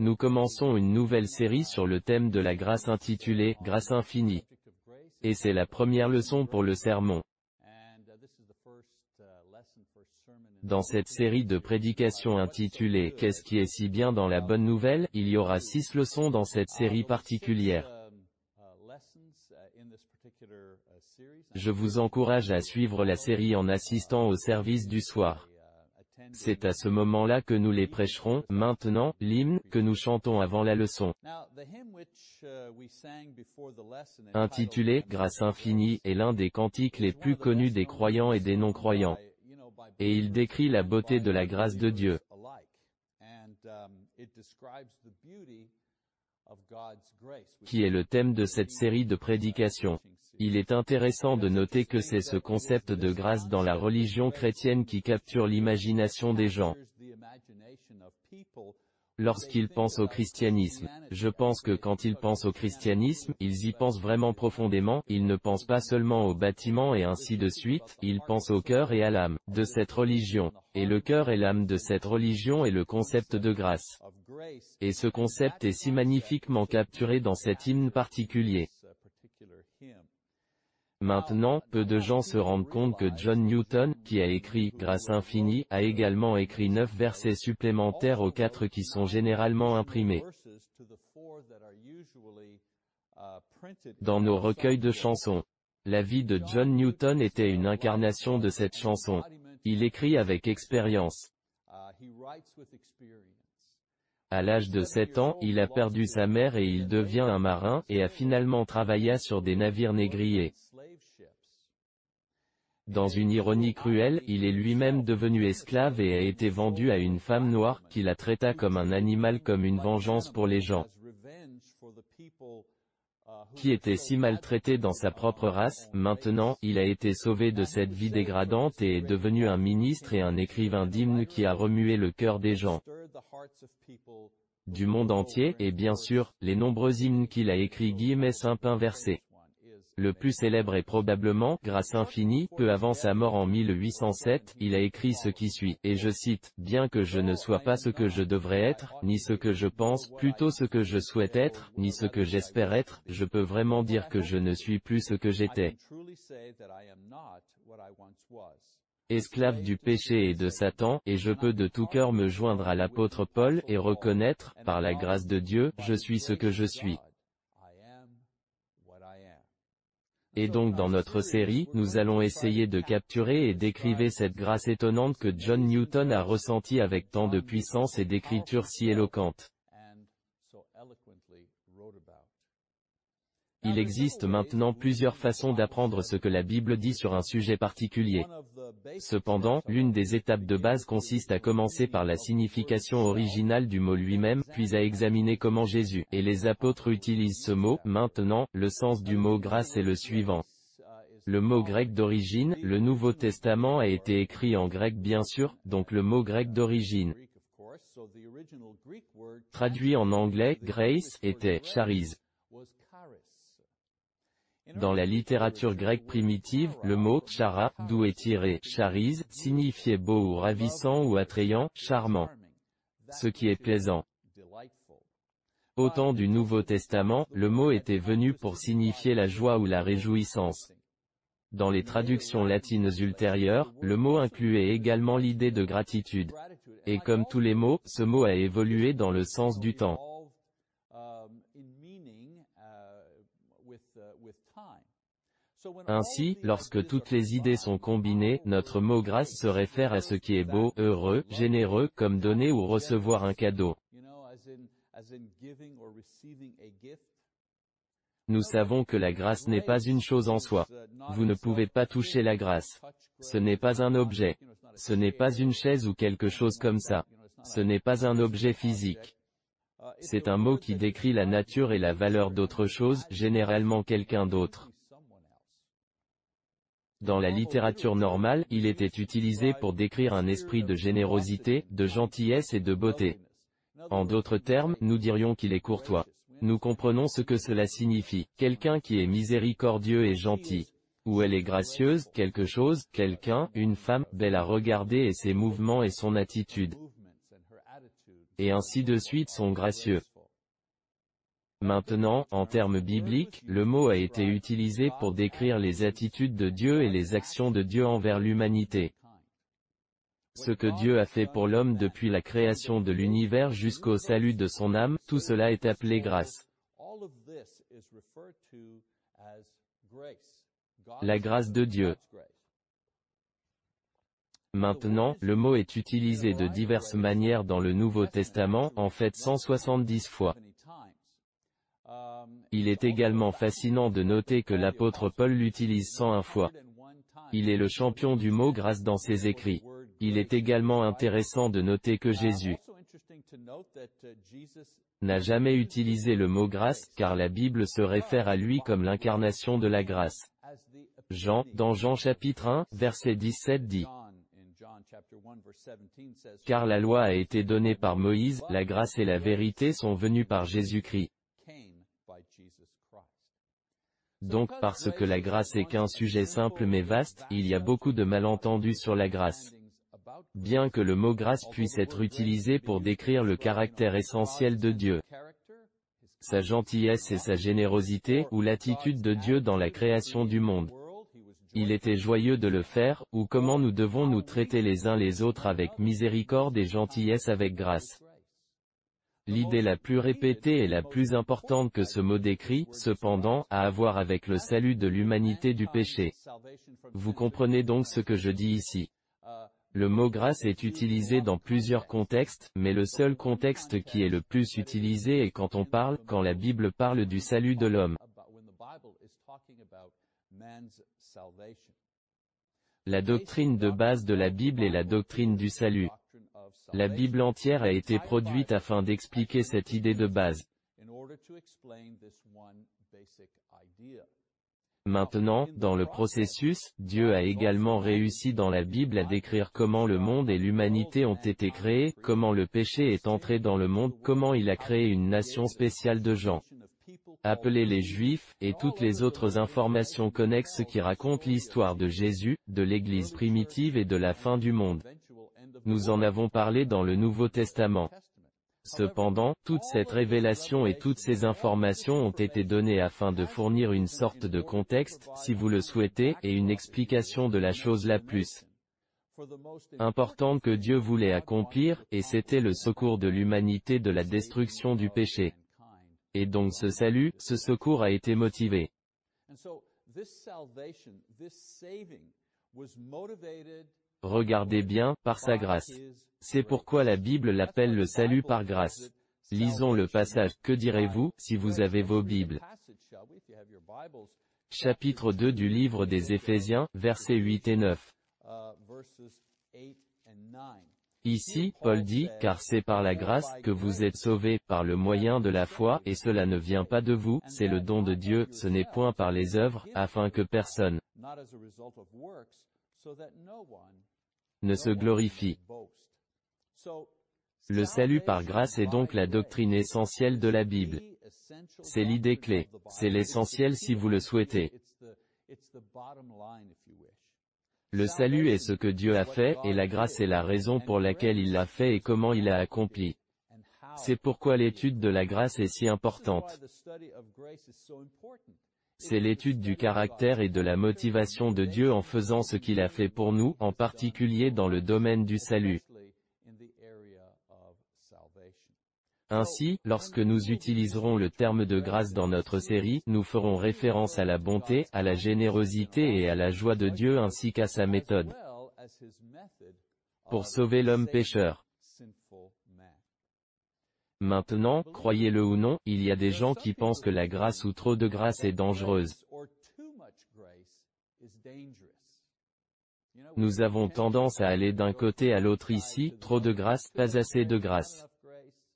Nous commençons une nouvelle série sur le thème de la grâce intitulée « Grâce infinie ». Et c'est la première leçon pour le sermon. Dans cette série de prédications intitulée « Qu'est-ce qui est si bien dans la bonne nouvelle ?», il y aura six leçons dans cette série particulière. Je vous encourage à suivre la série en assistant au service du soir. C'est à ce moment-là que nous les prêcherons. Maintenant, l'hymne, que nous chantons avant la leçon, intitulé « Grâce infinie » est l'un des cantiques les plus connus des croyants et des non-croyants. Et il décrit la beauté de la grâce de Dieu. Qui est le thème de cette série de prédications. Il est intéressant de noter que c'est ce concept de grâce dans la religion chrétienne qui capture l'imagination des gens. Lorsqu'ils pensent au christianisme, je pense que quand ils pensent au christianisme, ils y pensent vraiment profondément, ils ne pensent pas seulement au bâtiment et ainsi de suite, ils pensent au cœur et à l'âme, de cette religion. Et le cœur et l'âme de cette religion est le concept de grâce. Et ce concept est si magnifiquement capturé dans cet hymne particulier. Maintenant, peu de gens se rendent compte que John Newton, qui a écrit « Grâce infinie », a également écrit neuf versets supplémentaires aux quatre qui sont généralement imprimés dans nos recueils de chansons. La vie de John Newton était une incarnation de cette chanson. Il écrit avec expérience. À l'âge de 7 ans, il a perdu sa mère et il devient un marin, et a finalement travaillé sur des navires négriers. Dans une ironie cruelle, il est lui-même devenu esclave et a été vendu à une femme noire, qui la traita comme un animal comme une vengeance pour les gens qui était si maltraité dans sa propre race, maintenant, il a été sauvé de cette vie dégradante et est devenu un ministre et un écrivain d'hymnes qui a remué le cœur des gens du monde entier, et bien sûr, les nombreux hymnes qu'il a écrits guillemets simple inversé. Le plus célèbre est probablement, grâce infinie, peu avant sa mort en 1807, il a écrit ce qui suit, et je cite, « Bien que je ne sois pas ce que je devrais être, ni ce que je pense, plutôt ce que je souhaite être, ni ce que j'espère être, je peux vraiment dire que je ne suis plus ce que j'étais. Esclave du péché et de Satan, et je peux de tout cœur me joindre à l'apôtre Paul, et reconnaître, par la grâce de Dieu, je suis ce que je suis. Et donc dans notre série, nous allons essayer de capturer et d'écriver cette grâce étonnante que John Newton a ressentie avec tant de puissance et d'écriture si éloquente. Il existe maintenant plusieurs façons d'apprendre ce que la Bible dit sur un sujet particulier. Cependant, l'une des étapes de base consiste à commencer par la signification originale du mot lui-même, puis à examiner comment Jésus et les apôtres utilisent ce mot. Maintenant, le sens du mot grâce est le suivant. Le mot grec d'origine, le Nouveau Testament a été écrit en grec bien sûr, donc le mot grec d'origine. Traduit en anglais, grace, était charis. Dans la littérature grecque primitive, le mot « chara », d'où est tiré « charise », signifiait beau ou ravissant ou attrayant, charmant. Ce qui est plaisant. Au temps du Nouveau Testament, le mot était venu pour signifier la joie ou la réjouissance. Dans les traductions latines ultérieures, le mot incluait également l'idée de gratitude. Et comme tous les mots, ce mot a évolué dans le sens du temps. Ainsi, lorsque toutes les idées sont combinées, notre mot grâce se réfère à ce qui est beau, heureux, généreux, comme donner ou recevoir un cadeau. Nous savons que la grâce n'est pas une chose en soi. Vous ne pouvez pas toucher la grâce. Ce n'est pas un objet. Ce n'est pas une chaise ou quelque chose comme ça. Ce n'est pas un objet physique. C'est un mot qui décrit la nature et la valeur d'autre chose, généralement quelqu'un d'autre. Dans la littérature normale, il était utilisé pour décrire un esprit de générosité, de gentillesse et de beauté. En d'autres termes, nous dirions qu'il est courtois. Nous comprenons ce que cela signifie. Quelqu'un qui est miséricordieux et gentil. Ou elle est gracieuse, quelque chose, quelqu'un, une femme, belle à regarder et ses mouvements et son attitude. et ainsi de suite sont gracieux. Maintenant, en termes bibliques, le mot a été utilisé pour décrire les attitudes de Dieu et les actions de Dieu envers l'humanité. Ce que Dieu a fait pour l'homme depuis la création de l'univers jusqu'au salut de son âme, tout cela est appelé grâce. La grâce de Dieu. Maintenant, le mot est utilisé de diverses manières dans le Nouveau Testament, en fait 170 fois. Il est également fascinant de noter que l'apôtre Paul l'utilise 101 fois. Il est le champion du mot grâce dans ses écrits. Il est également intéressant de noter que Jésus n'a jamais utilisé le mot grâce, car la Bible se réfère à lui comme l'incarnation de la grâce. Jean, dans Jean chapitre 1, verset 17 dit, Car la loi a été donnée par Moïse, la grâce et la vérité sont venues par Jésus-Christ. Donc parce que la grâce est qu'un sujet simple mais vaste, il y a beaucoup de malentendus sur la grâce. Bien que le mot grâce puisse être utilisé pour décrire le caractère essentiel de Dieu, sa gentillesse et sa générosité, ou l'attitude de Dieu dans la création du monde. Il était joyeux de le faire, ou comment nous devons nous traiter les uns les autres avec miséricorde et gentillesse avec grâce. L'idée la plus répétée et la plus importante que ce mot décrit, cependant, a à voir avec le salut de l'humanité du péché. Vous comprenez donc ce que je dis ici. Le mot grâce est utilisé dans plusieurs contextes, mais le seul contexte qui est le plus utilisé est quand on parle, quand la Bible parle du salut de l'homme. La doctrine de base de la Bible est la doctrine du salut. La Bible entière a été produite afin d'expliquer cette idée de base. Maintenant, dans le processus, Dieu a également réussi dans la Bible à décrire comment le monde et l'humanité ont été créés, comment le péché est entré dans le monde, comment il a créé une nation spéciale de gens appelés les Juifs, et toutes les autres informations connexes qui racontent l'histoire de Jésus, de l'Église primitive et de la fin du monde. Nous en avons parlé dans le Nouveau Testament. Cependant, toute cette révélation et toutes ces informations ont été données afin de fournir une sorte de contexte, si vous le souhaitez, et une explication de la chose la plus importante que Dieu voulait accomplir, et c'était le secours de l'humanité de la destruction du péché. Et donc ce salut, ce secours a été motivé Regardez bien, par sa grâce. C'est pourquoi la Bible l'appelle le salut par grâce. Lisons le passage, que direz-vous, si vous avez vos Bibles? Chapitre 2 du livre des Éphésiens, versets 8 et 9. Ici, Paul dit, car c'est par la grâce que vous êtes sauvés, par le moyen de la foi, et cela ne vient pas de vous, c'est le don de Dieu, ce n'est point par les œuvres, afin que personne ne se glorifie. Le salut par grâce est donc la doctrine essentielle de la Bible. C'est l'idée clé. C'est l'essentiel si vous le souhaitez. Le salut est ce que Dieu a fait, et la grâce est la raison pour laquelle il l'a fait et comment il l'a accompli. C'est pourquoi l'étude de la grâce est si importante. C'est l'étude du caractère et de la motivation de Dieu en faisant ce qu'il a fait pour nous, en particulier dans le domaine du salut. Ainsi, lorsque nous utiliserons le terme de grâce dans notre série, nous ferons référence à la bonté, à la générosité et à la joie de Dieu ainsi qu'à sa méthode pour sauver l'homme pécheur. Maintenant, croyez-le ou non, il y a des gens qui pensent que la grâce ou trop de grâce est dangereuse. Nous avons tendance à aller d'un côté à l'autre ici, trop de grâce, pas assez de grâce.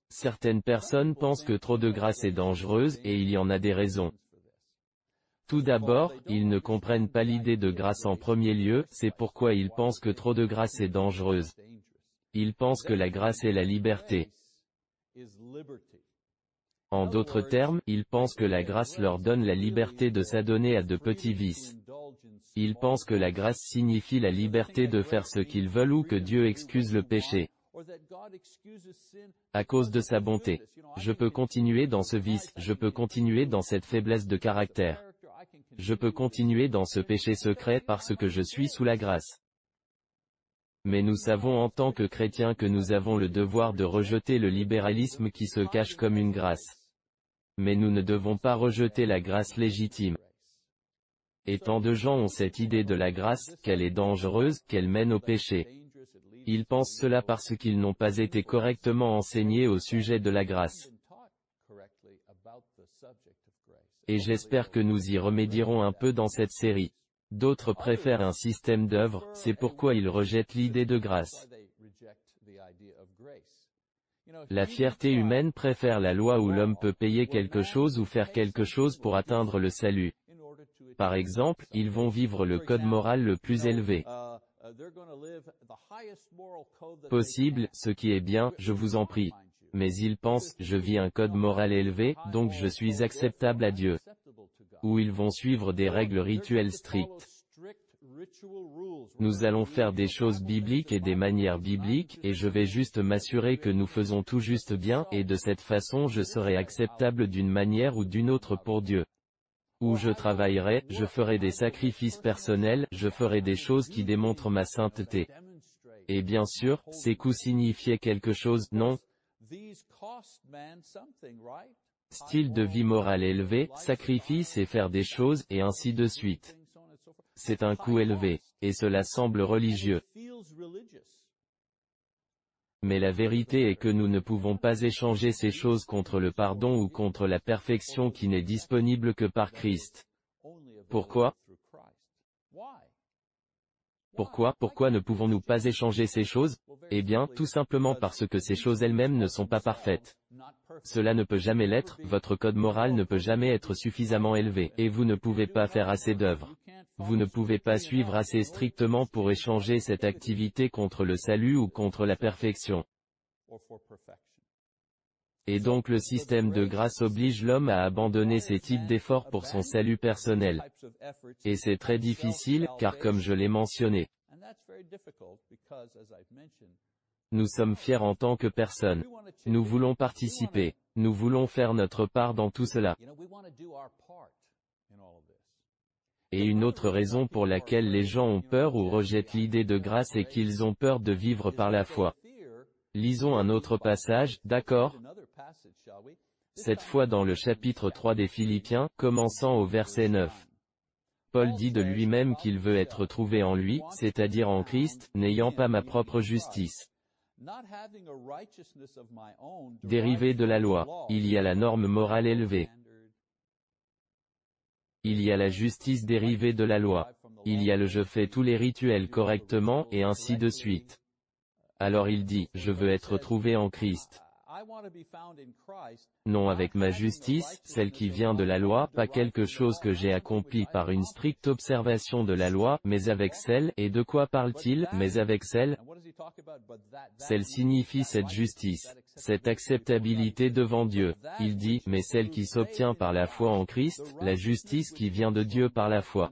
Certaines personnes pensent que trop de grâce est dangereuse, et il y en a des raisons. Tout d'abord, ils ne comprennent pas l'idée de grâce en premier lieu, c'est pourquoi ils pensent que trop de grâce est dangereuse. Ils pensent que la grâce est la liberté. En d'autres termes, ils pensent que la grâce leur donne la liberté de s'adonner à de petits vices. Ils pensent que la grâce signifie la liberté de faire ce qu'ils veulent ou que Dieu excuse le péché. À cause de sa bonté. Je peux continuer dans ce vice, je peux continuer dans cette faiblesse de caractère. Je peux continuer dans ce péché secret parce que je suis sous la grâce. Mais nous savons en tant que chrétiens que nous avons le devoir de rejeter le libéralisme qui se cache comme une grâce. Mais nous ne devons pas rejeter la grâce légitime. Et tant de gens ont cette idée de la grâce, qu'elle est dangereuse, qu'elle mène au péché. Ils pensent cela parce qu'ils n'ont pas été correctement enseignés au sujet de la grâce. Et j'espère que nous y remédierons un peu dans cette série. D'autres préfèrent un système d'œuvres, c'est pourquoi ils rejettent l'idée de grâce. La fierté humaine préfère la loi où l'homme peut payer quelque chose ou faire quelque chose pour atteindre le salut. Par exemple, ils vont vivre le code moral le plus élevé possible, ce qui est bien, je vous en prie. Mais ils pensent, je vis un code moral élevé, donc je suis acceptable à Dieu. Ou ils vont suivre des règles rituelles strictes. Nous allons faire des choses bibliques et des manières bibliques, et je vais juste m'assurer que nous faisons tout juste bien, et de cette façon je serai acceptable d'une manière ou d'une autre pour Dieu. Où je travaillerai, je ferai des sacrifices personnels, je ferai des choses qui démontrent ma sainteté. Et bien sûr, ces coups signifiaient quelque chose, non? Style de vie moral élevé, sacrifice et faire des choses, et ainsi de suite. C'est un coût élevé, et cela semble religieux. Mais la vérité est que nous ne pouvons pas échanger ces choses contre le pardon ou contre la perfection qui n'est disponible que par Christ. Pourquoi? Pourquoi? Pourquoi ne pouvons-nous pas échanger ces choses? Eh bien, tout simplement parce que ces choses elles-mêmes ne sont pas parfaites. Cela ne peut jamais l'être, votre code moral ne peut jamais être suffisamment élevé, et vous ne pouvez pas faire assez d'œuvres. Vous ne pouvez pas suivre assez strictement pour échanger cette activité contre le salut ou contre la perfection. Et donc le système de grâce oblige l'homme à abandonner ces types d'efforts pour son salut personnel. Et c'est très difficile, car comme je l'ai mentionné, nous sommes fiers en tant que personne. Nous voulons participer. Nous voulons faire notre part dans tout cela. Et une autre raison pour laquelle les gens ont peur ou rejettent l'idée de grâce est qu'ils ont peur de vivre par la foi. Lisons un autre passage, d'accord? Cette fois dans le chapitre 3 des Philippiens, commençant au verset 9. Paul dit de lui-même qu'il veut être trouvé en lui, c'est-à-dire en Christ, n'ayant pas ma propre justice. Dérivé de la loi, il y a la norme morale élevée. Il y a la justice dérivée de la loi. Il y a le je fais tous les rituels correctement, et ainsi de suite. Alors il dit, je veux être trouvé en Christ. Non avec ma justice, celle qui vient de la loi, pas quelque chose que j'ai accompli par une stricte observation de la loi, mais avec celle, et de quoi parle-t-il, mais avec celle Celle signifie cette justice, cette acceptabilité devant Dieu. Il dit, mais celle qui s'obtient par la foi en Christ, la justice qui vient de Dieu par la foi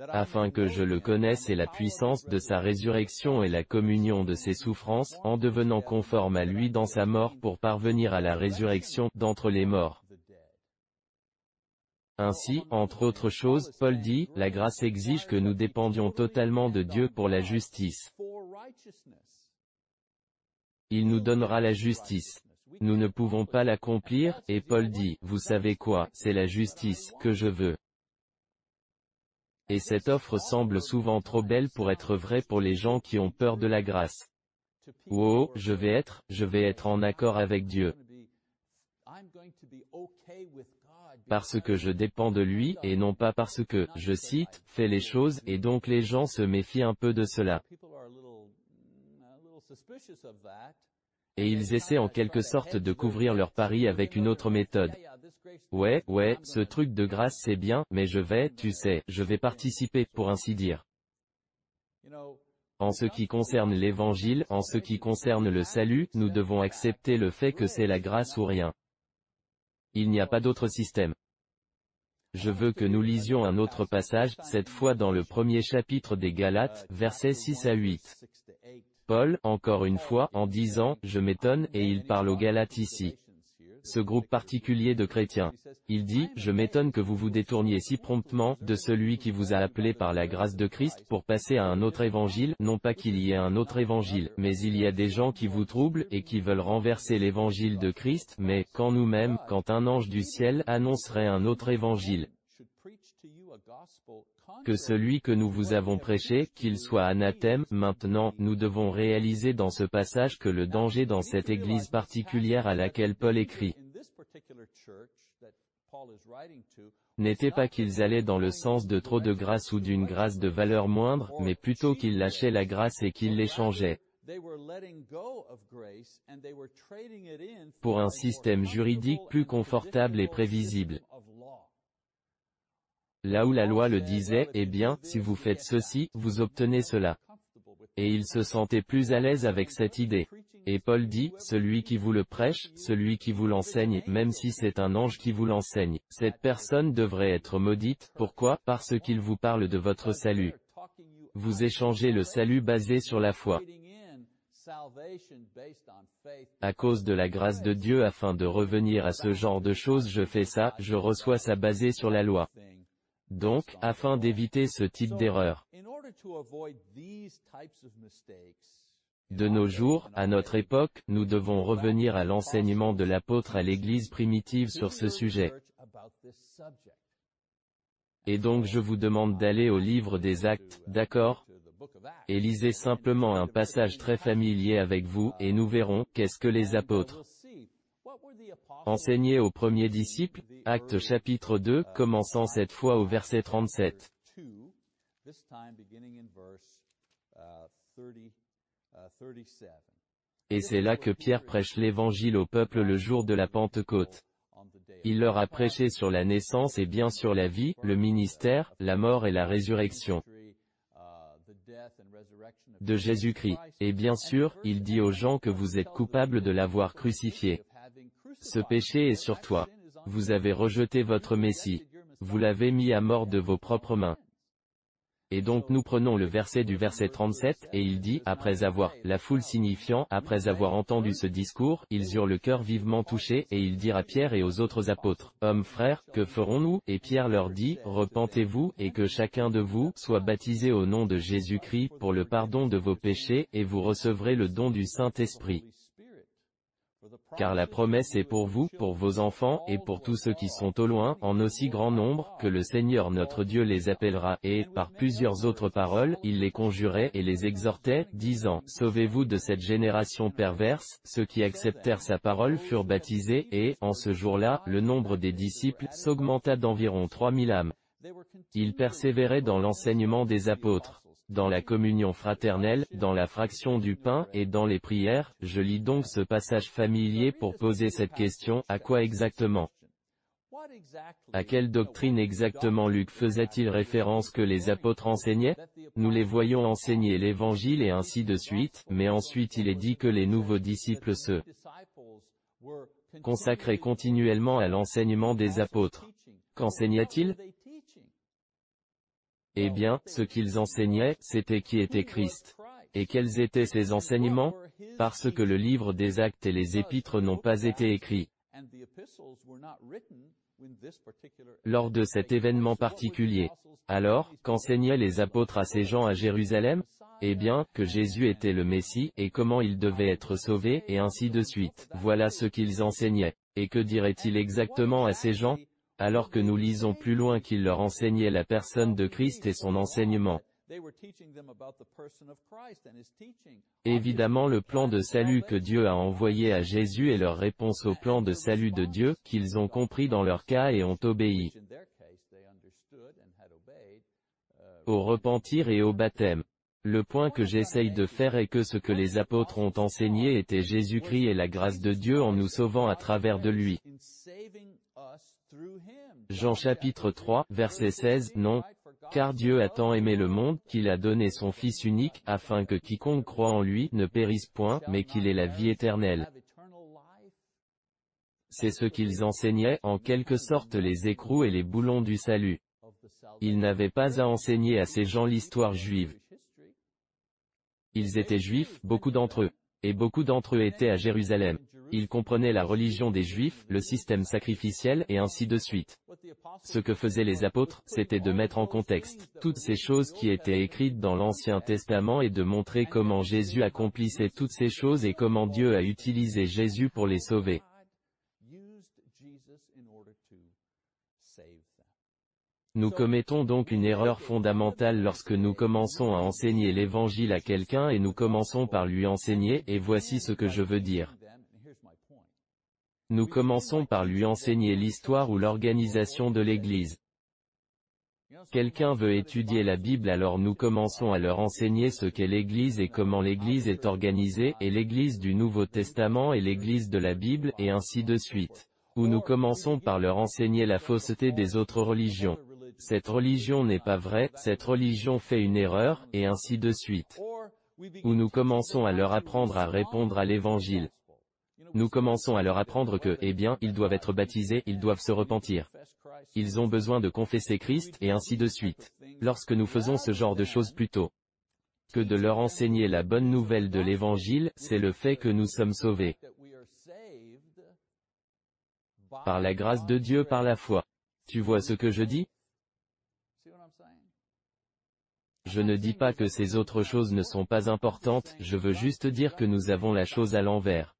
afin que je le connaisse et la puissance de sa résurrection et la communion de ses souffrances, en devenant conforme à lui dans sa mort pour parvenir à la résurrection d'entre les morts. Ainsi, entre autres choses, Paul dit, la grâce exige que nous dépendions totalement de Dieu pour la justice. Il nous donnera la justice. Nous ne pouvons pas l'accomplir, et Paul dit, vous savez quoi, c'est la justice, que je veux. Et cette offre semble souvent trop belle pour être vraie pour les gens qui ont peur de la grâce. Oh, je vais être, je vais être en accord avec Dieu. Parce que je dépends de lui, et non pas parce que, je cite, fais les choses, et donc les gens se méfient un peu de cela. Et ils essaient en quelque sorte de couvrir leur pari avec une autre méthode. Ouais, ouais, ce truc de grâce c'est bien, mais je vais, tu sais, je vais participer, pour ainsi dire. En ce qui concerne l'évangile, en ce qui concerne le salut, nous devons accepter le fait que c'est la grâce ou rien. Il n'y a pas d'autre système. Je veux que nous lisions un autre passage, cette fois dans le premier chapitre des Galates, versets 6 à 8. Paul, encore une fois, en disant, je m'étonne, et il parle aux Galates ici. Ce groupe particulier de chrétiens. Il dit, je m'étonne que vous vous détourniez si promptement, de celui qui vous a appelé par la grâce de Christ, pour passer à un autre évangile, non pas qu'il y ait un autre évangile, mais il y a des gens qui vous troublent, et qui veulent renverser l'évangile de Christ, mais, quand nous-mêmes, quand un ange du ciel annoncerait un autre évangile, que celui que nous vous avons prêché, qu'il soit anathème, maintenant, nous devons réaliser dans ce passage que le danger dans cette église particulière à laquelle Paul écrit, n'était pas qu'ils allaient dans le sens de trop de grâce ou d'une grâce de valeur moindre, mais plutôt qu'ils lâchaient la grâce et qu'ils l'échangeaient pour un système juridique plus confortable et prévisible. Là où la loi le disait, eh bien, si vous faites ceci, vous obtenez cela. Et il se sentait plus à l'aise avec cette idée. Et Paul dit, celui qui vous le prêche, celui qui vous l'enseigne, même si c'est un ange qui vous l'enseigne, cette personne devrait être maudite, pourquoi? Parce qu'il vous parle de votre salut. Vous échangez le salut basé sur la foi. À cause de la grâce de Dieu afin de revenir à ce genre de choses je fais ça, je reçois ça basé sur la loi. Donc, afin d'éviter ce type d'erreur, de nos jours, à notre époque, nous devons revenir à l'enseignement de l'apôtre à l'Église primitive sur ce sujet. Et donc je vous demande d'aller au livre des actes, d'accord? Et lisez simplement un passage très familier avec vous, et nous verrons, qu'est-ce que les apôtres Enseigné aux premiers disciples, Acte chapitre 2, commençant cette fois au verset 37. Et c'est là que Pierre prêche l'évangile au peuple le jour de la Pentecôte. Il leur a prêché sur la naissance et bien sur la vie, le ministère, la mort et la résurrection de Jésus-Christ. Et bien sûr, il dit aux gens que vous êtes coupables de l'avoir crucifié. Ce péché est sur toi. Vous avez rejeté votre Messie. Vous l'avez mis à mort de vos propres mains. Et donc nous prenons le verset du verset 37, et il dit, après avoir, la foule signifiant, après avoir entendu ce discours, ils eurent le cœur vivement touché, et ils dirent à Pierre et aux autres apôtres, Hommes frères, que ferons-nous? Et Pierre leur dit, Repentez-vous, et que chacun de vous, soit baptisé au nom de Jésus-Christ, pour le pardon de vos péchés, et vous recevrez le don du Saint-Esprit car la promesse est pour vous, pour vos enfants, et pour tous ceux qui sont au loin, en aussi grand nombre, que le Seigneur notre Dieu les appellera, et, par plusieurs autres paroles, il les conjurait et les exhortait, disant, Sauvez-vous de cette génération perverse, ceux qui acceptèrent sa parole furent baptisés, et, en ce jour-là, le nombre des disciples s'augmenta d'environ trois mille âmes. Ils persévéraient dans l'enseignement des apôtres dans la communion fraternelle, dans la fraction du pain, et dans les prières, je lis donc ce passage familier pour poser cette question, à quoi exactement? À quelle doctrine exactement Luc faisait-il référence que les apôtres enseignaient? Nous les voyons enseigner l'évangile et ainsi de suite, mais ensuite il est dit que les nouveaux disciples se consacraient continuellement à l'enseignement des apôtres. Qu'enseignait-il eh bien, ce qu'ils enseignaient, c'était qui était Christ. Et quels étaient ces enseignements? Parce que le livre des actes et les épîtres n'ont pas été écrits lors de cet événement particulier. Alors, qu'enseignaient les apôtres à ces gens à Jérusalem? Eh bien, que Jésus était le Messie, et comment il devait être sauvé, et ainsi de suite. Voilà ce qu'ils enseignaient. Et que dirait-il exactement à ces gens? Alors que nous lisons plus loin qu'il leur enseignait la personne de Christ et son enseignement. Évidemment le plan de salut que Dieu a envoyé à Jésus est leur réponse au plan de salut de Dieu, qu'ils ont compris dans leur cas et ont obéi au repentir et au baptême. Le point que j'essaye de faire est que ce que les apôtres ont enseigné était Jésus-Christ et la grâce de Dieu en nous sauvant à travers de lui. Jean chapitre 3, verset 16, non. Car Dieu a tant aimé le monde, qu'il a donné son Fils unique, afin que quiconque croit en lui ne périsse point, mais qu'il ait la vie éternelle. C'est ce qu'ils enseignaient, en quelque sorte les écrous et les boulons du salut. Ils n'avaient pas à enseigner à ces gens l'histoire juive. Ils étaient juifs, beaucoup d'entre eux. Et beaucoup d'entre eux étaient à Jérusalem. Ils comprenaient la religion des Juifs, le système sacrificiel et ainsi de suite. Ce que faisaient les apôtres, c'était de mettre en contexte toutes ces choses qui étaient écrites dans l'Ancien Testament et de montrer comment Jésus accomplissait toutes ces choses et comment Dieu a utilisé Jésus pour les sauver. Nous commettons donc une erreur fondamentale lorsque nous commençons à enseigner l'Évangile à quelqu'un et nous commençons par lui enseigner, et voici ce que je veux dire. Nous commençons par lui enseigner l'histoire ou l'organisation de l'Église. Quelqu'un veut étudier la Bible alors nous commençons à leur enseigner ce qu'est l'Église et comment l'Église est organisée, et l'Église du Nouveau Testament et l'Église de la Bible, et ainsi de suite. Ou nous commençons par leur enseigner la fausseté des autres religions. Cette religion n'est pas vraie, cette religion fait une erreur, et ainsi de suite. Ou nous commençons à leur apprendre à répondre à l'Évangile. Nous commençons à leur apprendre que, eh bien, ils doivent être baptisés, ils doivent se repentir. Ils ont besoin de confesser Christ, et ainsi de suite. Lorsque nous faisons ce genre de choses plutôt que de leur enseigner la bonne nouvelle de l'Évangile, c'est le fait que nous sommes sauvés par la grâce de Dieu par la foi. Tu vois ce que je dis? Je ne dis pas que ces autres choses ne sont pas importantes, je veux juste dire que nous avons la chose à l'envers.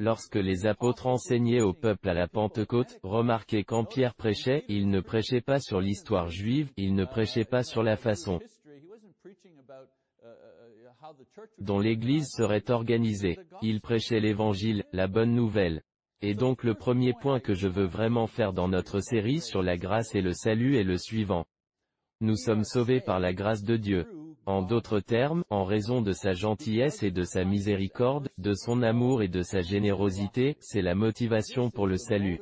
Lorsque les apôtres enseignaient au peuple à la Pentecôte, remarquez quand Pierre prêchait, il ne prêchait pas sur l'histoire juive, il ne prêchait pas sur la façon dont l'Église serait organisée. Il prêchait l'Évangile, la bonne nouvelle. Et donc le premier point que je veux vraiment faire dans notre série sur la grâce et le salut est le suivant. Nous sommes sauvés par la grâce de Dieu. En d'autres termes, en raison de sa gentillesse et de sa miséricorde, de son amour et de sa générosité, c'est la motivation pour le salut.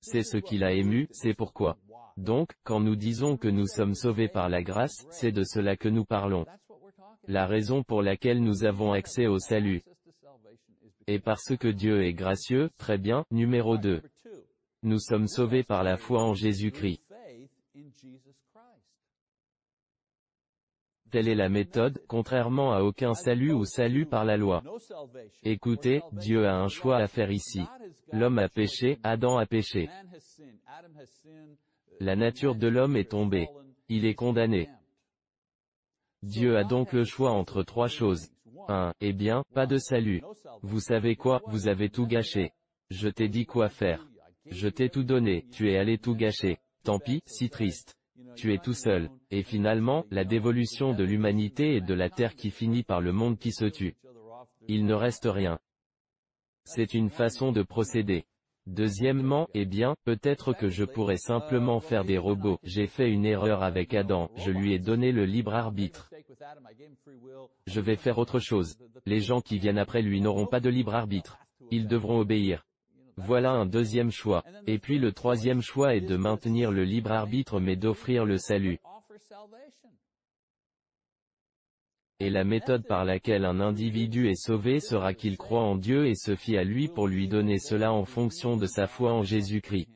C'est ce qui l'a ému, c'est pourquoi. Donc, quand nous disons que nous sommes sauvés par la grâce, c'est de cela que nous parlons. La raison pour laquelle nous avons accès au salut. Et parce que Dieu est gracieux, très bien, numéro 2. Nous sommes sauvés par la foi en Jésus-Christ. Telle est la méthode, contrairement à aucun salut ou salut par la loi. Écoutez, Dieu a un choix à faire ici. L'homme a péché, Adam a péché. La nature de l'homme est tombée. Il est condamné. Dieu a donc le choix entre trois choses. 1. Eh bien, pas de salut. Vous savez quoi, vous avez tout gâché. Je t'ai dit quoi faire. Je t'ai tout donné, tu es allé tout gâcher. Tant pis, si triste tu es tout seul, et finalement, la dévolution de l'humanité et de la terre qui finit par le monde qui se tue. Il ne reste rien. C'est une façon de procéder. Deuxièmement, eh bien, peut-être que je pourrais simplement faire des robots. J'ai fait une erreur avec Adam, je lui ai donné le libre arbitre. Je vais faire autre chose. Les gens qui viennent après lui n'auront pas de libre arbitre. Ils devront obéir. Voilà un deuxième choix. Et puis le troisième choix est de maintenir le libre arbitre mais d'offrir le salut. Et la méthode par laquelle un individu est sauvé sera qu'il croit en Dieu et se fie à lui pour lui donner cela en fonction de sa foi en Jésus-Christ.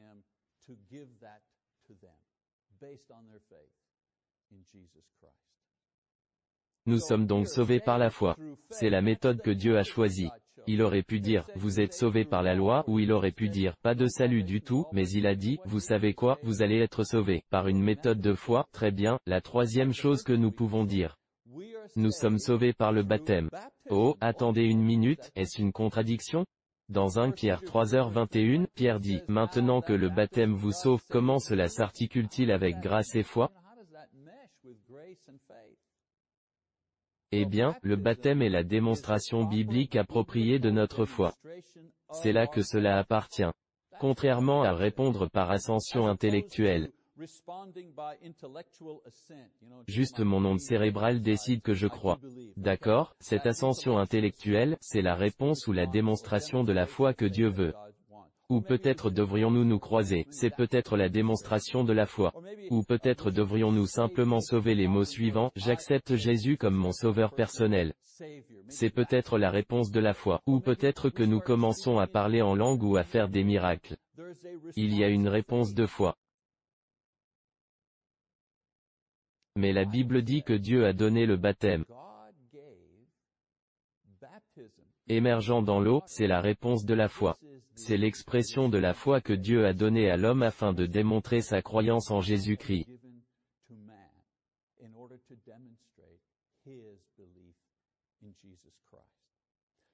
Nous sommes donc sauvés par la foi. C'est la méthode que Dieu a choisie. Il aurait pu dire, vous êtes sauvés par la loi, ou il aurait pu dire, pas de salut du tout, mais il a dit, vous savez quoi, vous allez être sauvés, par une méthode de foi, très bien, la troisième chose que nous pouvons dire. Nous sommes sauvés par le baptême. Oh, attendez une minute, est-ce une contradiction? Dans 1 Pierre 3h21, Pierre dit, maintenant que le baptême vous sauve, comment cela s'articule-t-il avec grâce et foi Eh bien, le baptême est la démonstration biblique appropriée de notre foi. C'est là que cela appartient. Contrairement à répondre par ascension intellectuelle. Juste mon onde cérébrale décide que je crois. D'accord, cette ascension intellectuelle, c'est la réponse ou la démonstration de la foi que Dieu veut. Ou peut-être devrions-nous nous croiser, c'est peut-être la démonstration de la foi. Ou peut-être devrions-nous simplement sauver les mots suivants, j'accepte Jésus comme mon sauveur personnel. C'est peut-être la réponse de la foi. Ou peut-être que nous commençons à parler en langue ou à faire des miracles. Il y a une réponse de foi. Mais la Bible dit que Dieu a donné le baptême. Émergeant dans l'eau, c'est la réponse de la foi. C'est l'expression de la foi que Dieu a donnée à l'homme afin de démontrer sa croyance en Jésus-Christ.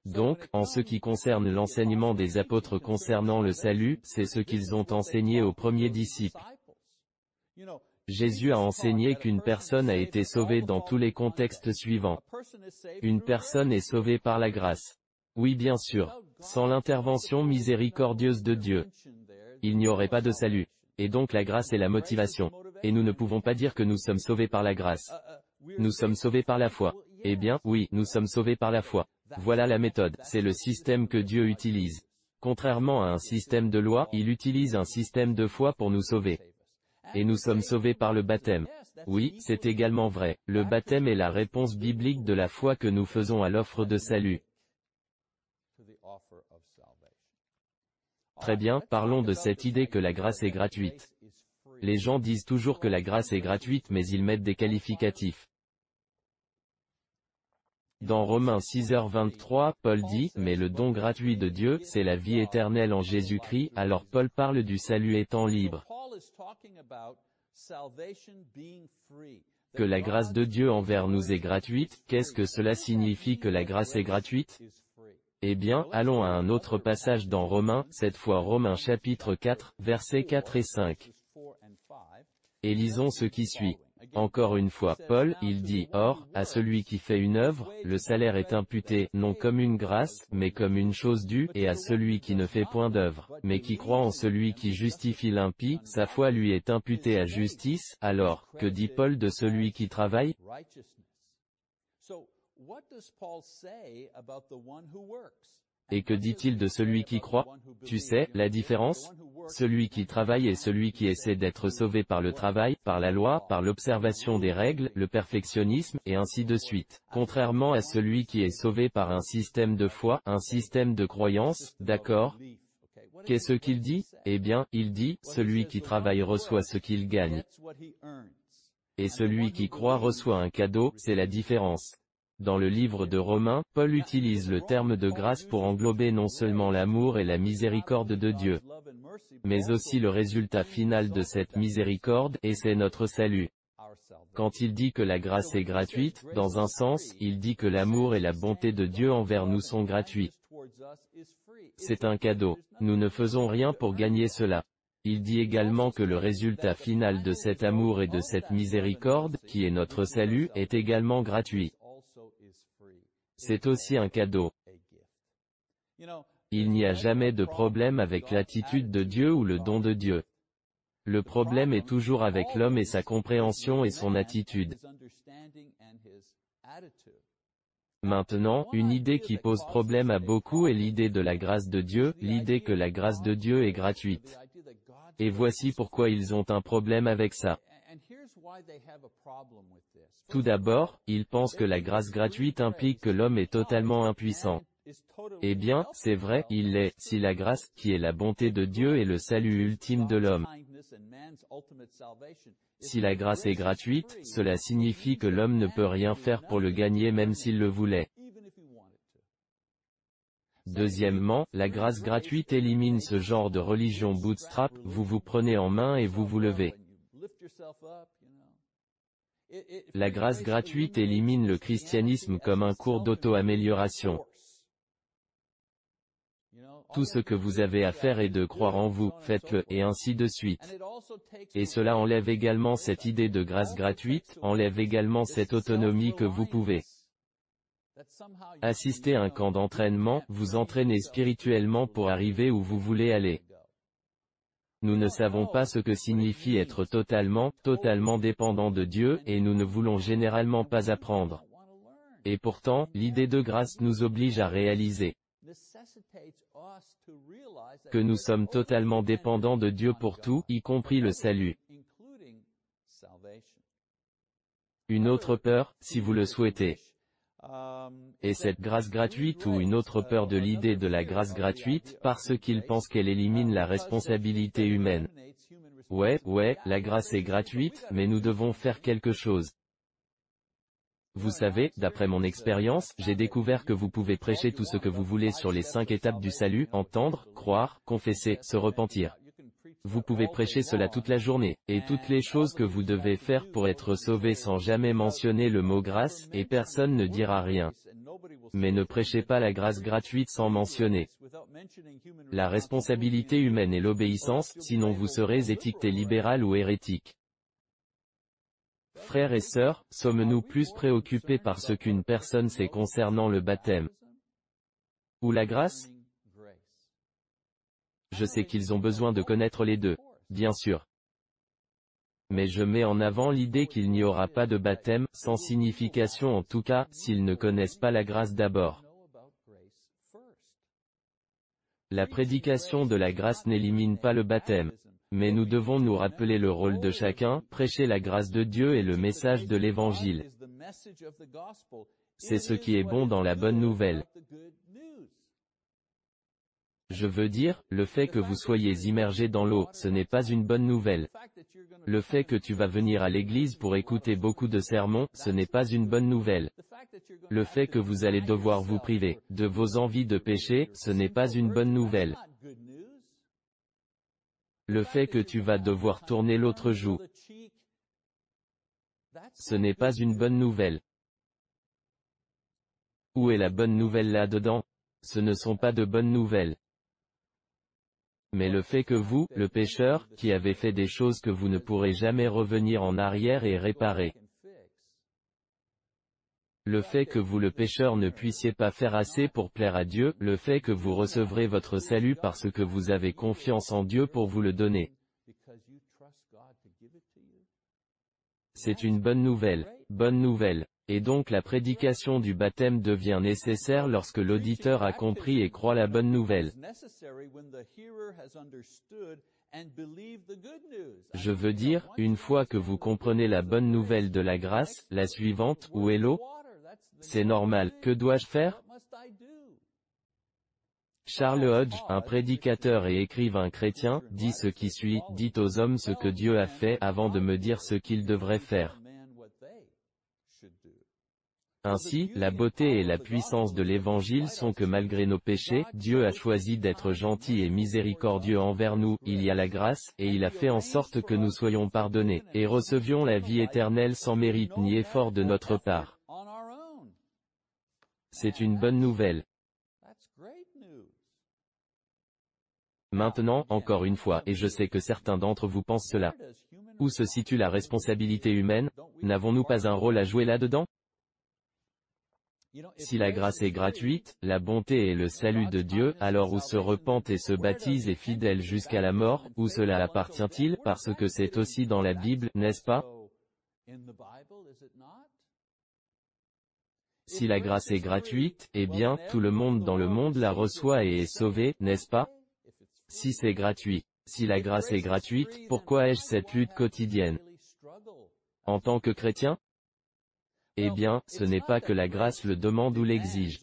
Donc, en ce qui concerne l'enseignement des apôtres concernant le salut, c'est ce qu'ils ont enseigné aux premiers disciples. Jésus a enseigné qu'une personne a été sauvée dans tous les contextes suivants. Une personne est sauvée par la grâce. Oui bien sûr, sans l'intervention miséricordieuse de Dieu. Il n'y aurait pas de salut. Et donc la grâce est la motivation. Et nous ne pouvons pas dire que nous sommes sauvés par la grâce. Nous sommes sauvés par la foi. Eh bien, oui, nous sommes sauvés par la foi. Voilà la méthode, c'est le système que Dieu utilise. Contrairement à un système de loi, il utilise un système de foi pour nous sauver. Et nous sommes sauvés par le baptême. Oui, c'est également vrai. Le baptême est la réponse biblique de la foi que nous faisons à l'offre de salut. Très bien, parlons de cette idée que la grâce est gratuite. Les gens disent toujours que la grâce est gratuite mais ils mettent des qualificatifs. Dans Romains 6h23, Paul dit, mais le don gratuit de Dieu, c'est la vie éternelle en Jésus-Christ, alors Paul parle du salut étant libre. Que la grâce de Dieu envers nous est gratuite, qu'est-ce que cela signifie que la grâce est gratuite? Eh bien, allons à un autre passage dans Romains, cette fois Romains chapitre 4, versets 4 et 5. Et lisons ce qui suit. Encore une fois, Paul, il dit, Or, à celui qui fait une œuvre, le salaire est imputé, non comme une grâce, mais comme une chose due, et à celui qui ne fait point d'œuvre, mais qui croit en celui qui justifie l'impie, sa foi lui est imputée à justice, alors, que dit Paul de celui qui travaille? Et que dit-il de celui qui croit? Tu sais, la différence? Celui qui travaille et celui qui essaie d'être sauvé par le travail, par la loi, par l'observation des règles, le perfectionnisme, et ainsi de suite. Contrairement à celui qui est sauvé par un système de foi, un système de croyance, d'accord? Qu'est-ce qu'il dit? Eh bien, il dit, celui qui travaille reçoit ce qu'il gagne. Et celui qui croit reçoit un cadeau, c'est la différence. Dans le livre de Romains, Paul utilise le terme de grâce pour englober non seulement l'amour et la miséricorde de Dieu, mais aussi le résultat final de cette miséricorde, et c'est notre salut. Quand il dit que la grâce est gratuite, dans un sens, il dit que l'amour et la bonté de Dieu envers nous sont gratuits. C'est un cadeau. Nous ne faisons rien pour gagner cela. Il dit également que le résultat final de cet amour et de cette miséricorde, qui est notre salut, est également gratuit. C'est aussi un cadeau. Il n'y a jamais de problème avec l'attitude de Dieu ou le don de Dieu. Le problème est toujours avec l'homme et sa compréhension et son attitude. Maintenant, une idée qui pose problème à beaucoup est l'idée de la grâce de Dieu, l'idée que la grâce de Dieu est gratuite. Et voici pourquoi ils ont un problème avec ça. Tout d'abord, ils pensent que la grâce gratuite implique que l'homme est totalement impuissant. Eh bien, c'est vrai, il l'est, si la grâce, qui est la bonté de Dieu et le salut ultime de l'homme. Si la grâce est gratuite, cela signifie que l'homme ne peut rien faire pour le gagner même s'il le voulait. Deuxièmement, la grâce gratuite élimine ce genre de religion bootstrap, vous vous prenez en main et vous vous levez. La grâce gratuite élimine le christianisme comme un cours d'auto-amélioration. Tout ce que vous avez à faire est de croire en vous, faites-le, et ainsi de suite. Et cela enlève également cette idée de grâce gratuite, enlève également cette autonomie que vous pouvez. Assister à un camp d'entraînement, vous entraîner spirituellement pour arriver où vous voulez aller. Nous ne savons pas ce que signifie être totalement, totalement dépendant de Dieu, et nous ne voulons généralement pas apprendre. Et pourtant, l'idée de grâce nous oblige à réaliser. que nous sommes totalement dépendants de Dieu pour tout, y compris le salut. Une autre peur, si vous le souhaitez. Et cette grâce gratuite ou une autre peur de l'idée de la grâce gratuite, parce qu'ils pensent qu'elle élimine la responsabilité humaine. Ouais, ouais, la grâce est gratuite, mais nous devons faire quelque chose. Vous savez, d'après mon expérience, j'ai découvert que vous pouvez prêcher tout ce que vous voulez sur les cinq étapes du salut, entendre, croire, confesser, se repentir. Vous pouvez prêcher cela toute la journée, et toutes les choses que vous devez faire pour être sauvé sans jamais mentionner le mot grâce, et personne ne dira rien. Mais ne prêchez pas la grâce gratuite sans mentionner la responsabilité humaine et l'obéissance, sinon vous serez étiqueté libéral ou hérétique. Frères et sœurs, sommes-nous plus préoccupés par ce qu'une personne sait concernant le baptême ou la grâce? Je sais qu'ils ont besoin de connaître les deux, bien sûr. Mais je mets en avant l'idée qu'il n'y aura pas de baptême, sans signification en tout cas, s'ils ne connaissent pas la grâce d'abord. La prédication de la grâce n'élimine pas le baptême. Mais nous devons nous rappeler le rôle de chacun, prêcher la grâce de Dieu et le message de l'Évangile. C'est ce qui est bon dans la bonne nouvelle. Je veux dire, le fait que vous soyez immergé dans l'eau, ce n'est pas une bonne nouvelle. Le fait que tu vas venir à l'église pour écouter beaucoup de sermons, ce n'est pas une bonne nouvelle. Le fait que vous allez devoir vous priver de vos envies de péché, ce n'est pas une bonne nouvelle. Le fait que tu vas devoir tourner l'autre joue, ce n'est pas une bonne nouvelle. Où est la bonne nouvelle là-dedans? Ce ne sont pas de bonnes nouvelles mais le fait que vous, le pécheur, qui avez fait des choses que vous ne pourrez jamais revenir en arrière et réparer. Le fait que vous le pécheur ne puissiez pas faire assez pour plaire à Dieu, le fait que vous recevrez votre salut parce que vous avez confiance en Dieu pour vous le donner. C'est une bonne nouvelle, bonne nouvelle. Et donc la prédication du baptême devient nécessaire lorsque l'auditeur a compris et croit la bonne nouvelle. Je veux dire, une fois que vous comprenez la bonne nouvelle de la grâce, la suivante, où est l'eau? C'est normal, que dois-je faire? Charles Hodge, un prédicateur et écrivain chrétien, dit ce qui suit, dit aux hommes ce que Dieu a fait avant de me dire ce qu'ils devraient faire. Ainsi, la beauté et la puissance de l'Évangile sont que malgré nos péchés, Dieu a choisi d'être gentil et miséricordieux envers nous, il y a la grâce, et il a fait en sorte que nous soyons pardonnés, et recevions la vie éternelle sans mérite ni effort de notre part. C'est une bonne nouvelle. Maintenant, encore une fois, et je sais que certains d'entre vous pensent cela. Où se situe la responsabilité humaine? N'avons-nous pas un rôle à jouer là-dedans? Si la grâce est gratuite, la bonté et le salut de Dieu, alors où se repentent et se baptisent et fidèles jusqu'à la mort, où cela appartient-il, parce que c'est aussi dans la Bible, n'est-ce pas? Si la grâce est gratuite, eh bien, tout le monde dans le monde la reçoit et est sauvé, n'est-ce pas? Si c'est gratuit. Si la grâce est gratuite, pourquoi ai-je cette lutte quotidienne? En tant que chrétien eh bien, ce n'est pas que la grâce le demande ou l'exige.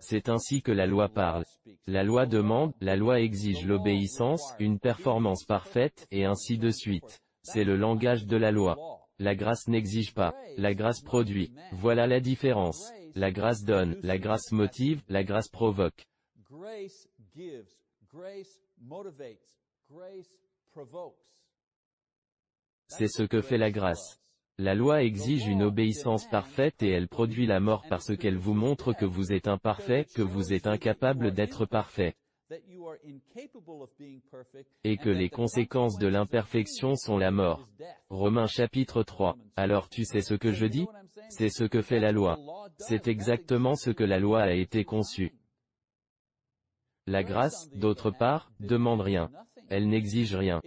C'est ainsi que la loi parle. La loi demande, la loi exige l'obéissance, une performance parfaite, et ainsi de suite. C'est le langage de la loi. La grâce n'exige pas. La grâce produit. Voilà la différence. La grâce donne, la grâce motive, la grâce provoque. C'est ce que fait la grâce. La loi exige une obéissance parfaite et elle produit la mort parce qu'elle vous montre que vous êtes imparfait, que vous êtes incapable d'être parfait. Et que les conséquences de l'imperfection sont la mort. Romains chapitre 3. Alors tu sais ce que je dis? C'est ce que fait la loi. C'est exactement ce que la loi a été conçue. La grâce, d'autre part, demande rien. Elle n'exige rien.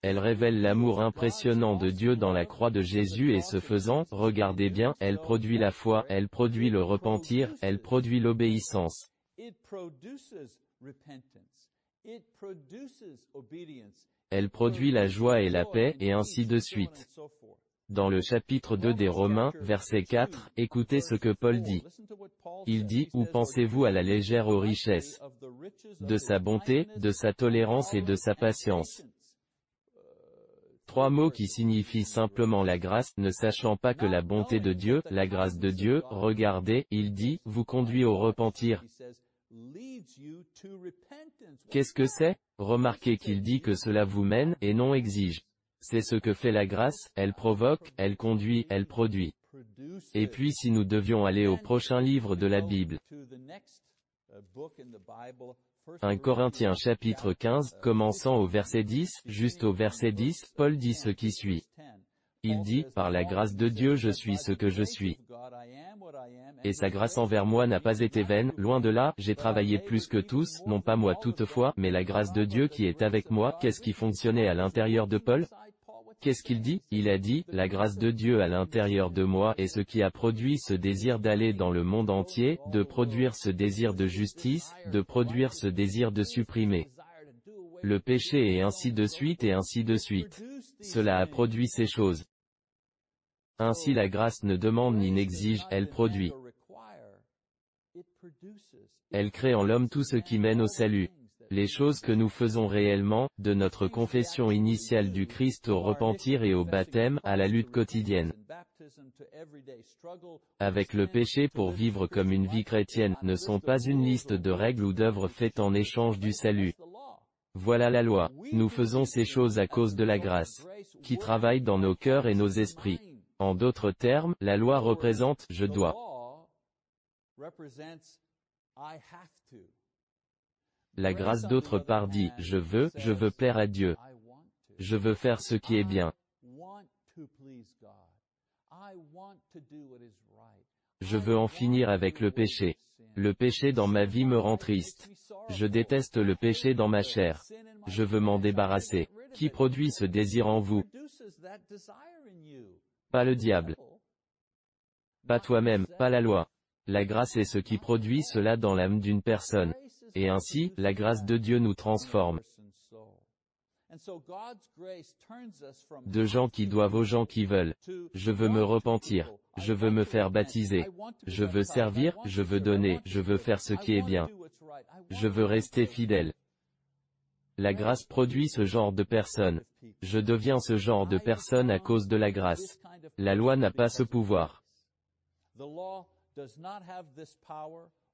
Elle révèle l'amour impressionnant de Dieu dans la croix de Jésus et ce faisant, regardez bien, elle produit la foi, elle produit le repentir, elle produit l'obéissance. Elle produit la joie et la paix, et ainsi de suite. Dans le chapitre 2 des Romains, verset 4, écoutez ce que Paul dit. Il dit, Où pensez-vous à la légère aux richesses de sa bonté, de sa tolérance et de sa patience Trois mots qui signifient simplement la grâce, ne sachant pas que la bonté de Dieu, la grâce de Dieu, regardez, il dit, vous conduit au repentir. Qu'est-ce que c'est? Remarquez qu'il dit que cela vous mène, et non exige. C'est ce que fait la grâce, elle provoque, elle conduit, elle produit. Et puis si nous devions aller au prochain livre de la Bible, 1 Corinthiens chapitre 15, commençant au verset 10, juste au verset 10, Paul dit ce qui suit. Il dit, par la grâce de Dieu je suis ce que je suis. Et sa grâce envers moi n'a pas été vaine, loin de là, j'ai travaillé plus que tous, non pas moi toutefois, mais la grâce de Dieu qui est avec moi, qu'est-ce qui fonctionnait à l'intérieur de Paul? Qu'est-ce qu'il dit? Il a dit, la grâce de Dieu à l'intérieur de moi est ce qui a produit ce désir d'aller dans le monde entier, de produire ce désir de justice, de produire ce désir de supprimer le péché et ainsi de suite et ainsi de suite. Cela a produit ces choses. Ainsi la grâce ne demande ni n'exige, elle produit. Elle crée en l'homme tout ce qui mène au salut les choses que nous faisons réellement, de notre confession initiale du Christ au repentir et au baptême, à la lutte quotidienne avec le péché pour vivre comme une vie chrétienne, ne sont pas une liste de règles ou d'œuvres faites en échange du salut. Voilà la loi. Nous faisons ces choses à cause de la grâce, qui travaille dans nos cœurs et nos esprits. En d'autres termes, la loi représente « je dois ». La grâce d'autre part dit, je veux, je veux plaire à Dieu. Je veux faire ce qui est bien. Je veux en finir avec le péché. Le péché dans ma vie me rend triste. Je déteste le péché dans ma chair. Je veux m'en débarrasser. Qui produit ce désir en vous? Pas le diable. Pas toi-même, pas la loi. La grâce est ce qui produit cela dans l'âme d'une personne. Et ainsi, la grâce de Dieu nous transforme. De gens qui doivent aux gens qui veulent. Je veux me repentir. Je veux me faire baptiser. Je veux servir, je veux donner, je veux faire ce qui est bien. Je veux rester fidèle. La grâce produit ce genre de personne. Je deviens ce genre de personne à cause de la grâce. La loi n'a pas ce pouvoir.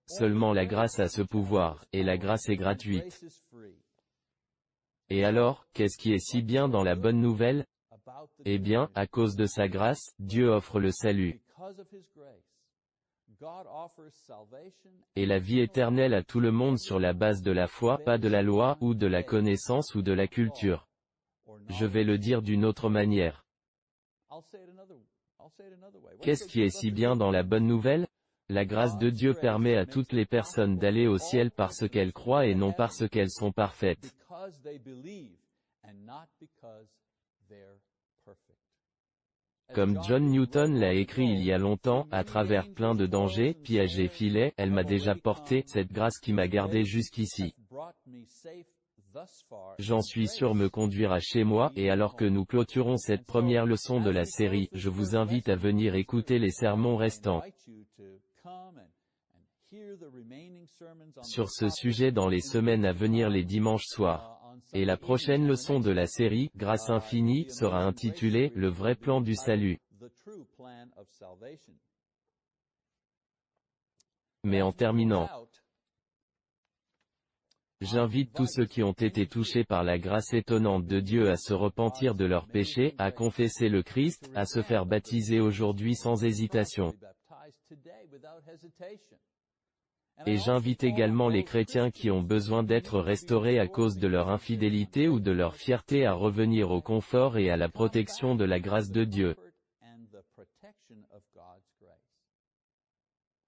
Seulement la grâce a ce pouvoir, et la grâce est gratuite. Et alors, qu'est-ce qui est si bien dans la bonne nouvelle? Eh bien, à cause de sa grâce, Dieu offre le salut. Et la vie éternelle à tout le monde sur la base de la foi, pas de la loi, ou de la connaissance ou de la culture. Je vais le dire d'une autre manière. Qu'est-ce qui est si bien dans la bonne nouvelle? La grâce de Dieu permet à toutes les personnes d'aller au ciel parce qu'elles croient et non parce qu'elles sont parfaites. Comme John Newton l'a écrit il y a longtemps, à travers plein de dangers, pièges et filets, elle m'a déjà porté, cette grâce qui m'a gardé jusqu'ici. J'en suis sûr me conduira chez moi, et alors que nous clôturons cette première leçon de la série, je vous invite à venir écouter les sermons restants sur ce sujet dans les semaines à venir les dimanches soirs. Et la prochaine leçon de la série, Grâce infinie, sera intitulée, Le vrai plan du salut. Mais en terminant, J'invite tous ceux qui ont été touchés par la grâce étonnante de Dieu à se repentir de leurs péchés, à confesser le Christ, à se faire baptiser aujourd'hui sans hésitation. Et j'invite également les chrétiens qui ont besoin d'être restaurés à cause de leur infidélité ou de leur fierté à revenir au confort et à la protection de la grâce de Dieu.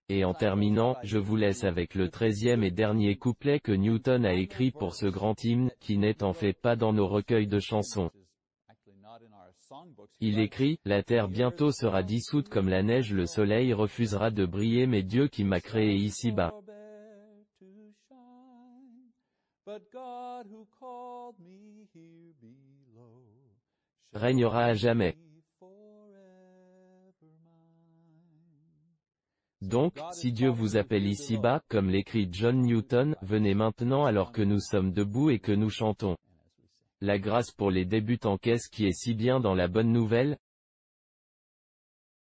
Et en terminant, je vous laisse avec le treizième et dernier couplet que Newton a écrit pour ce grand hymne, qui n'est en fait pas dans nos recueils de chansons. Il écrit, La terre bientôt sera dissoute comme la neige le soleil refusera de briller mais Dieu qui m'a créé ici-bas. régnera à jamais. Donc, si Dieu vous appelle ici-bas, comme l'écrit John Newton, venez maintenant alors que nous sommes debout et que nous chantons. La grâce pour les débutants. Qu'est-ce qui est si bien dans la bonne nouvelle,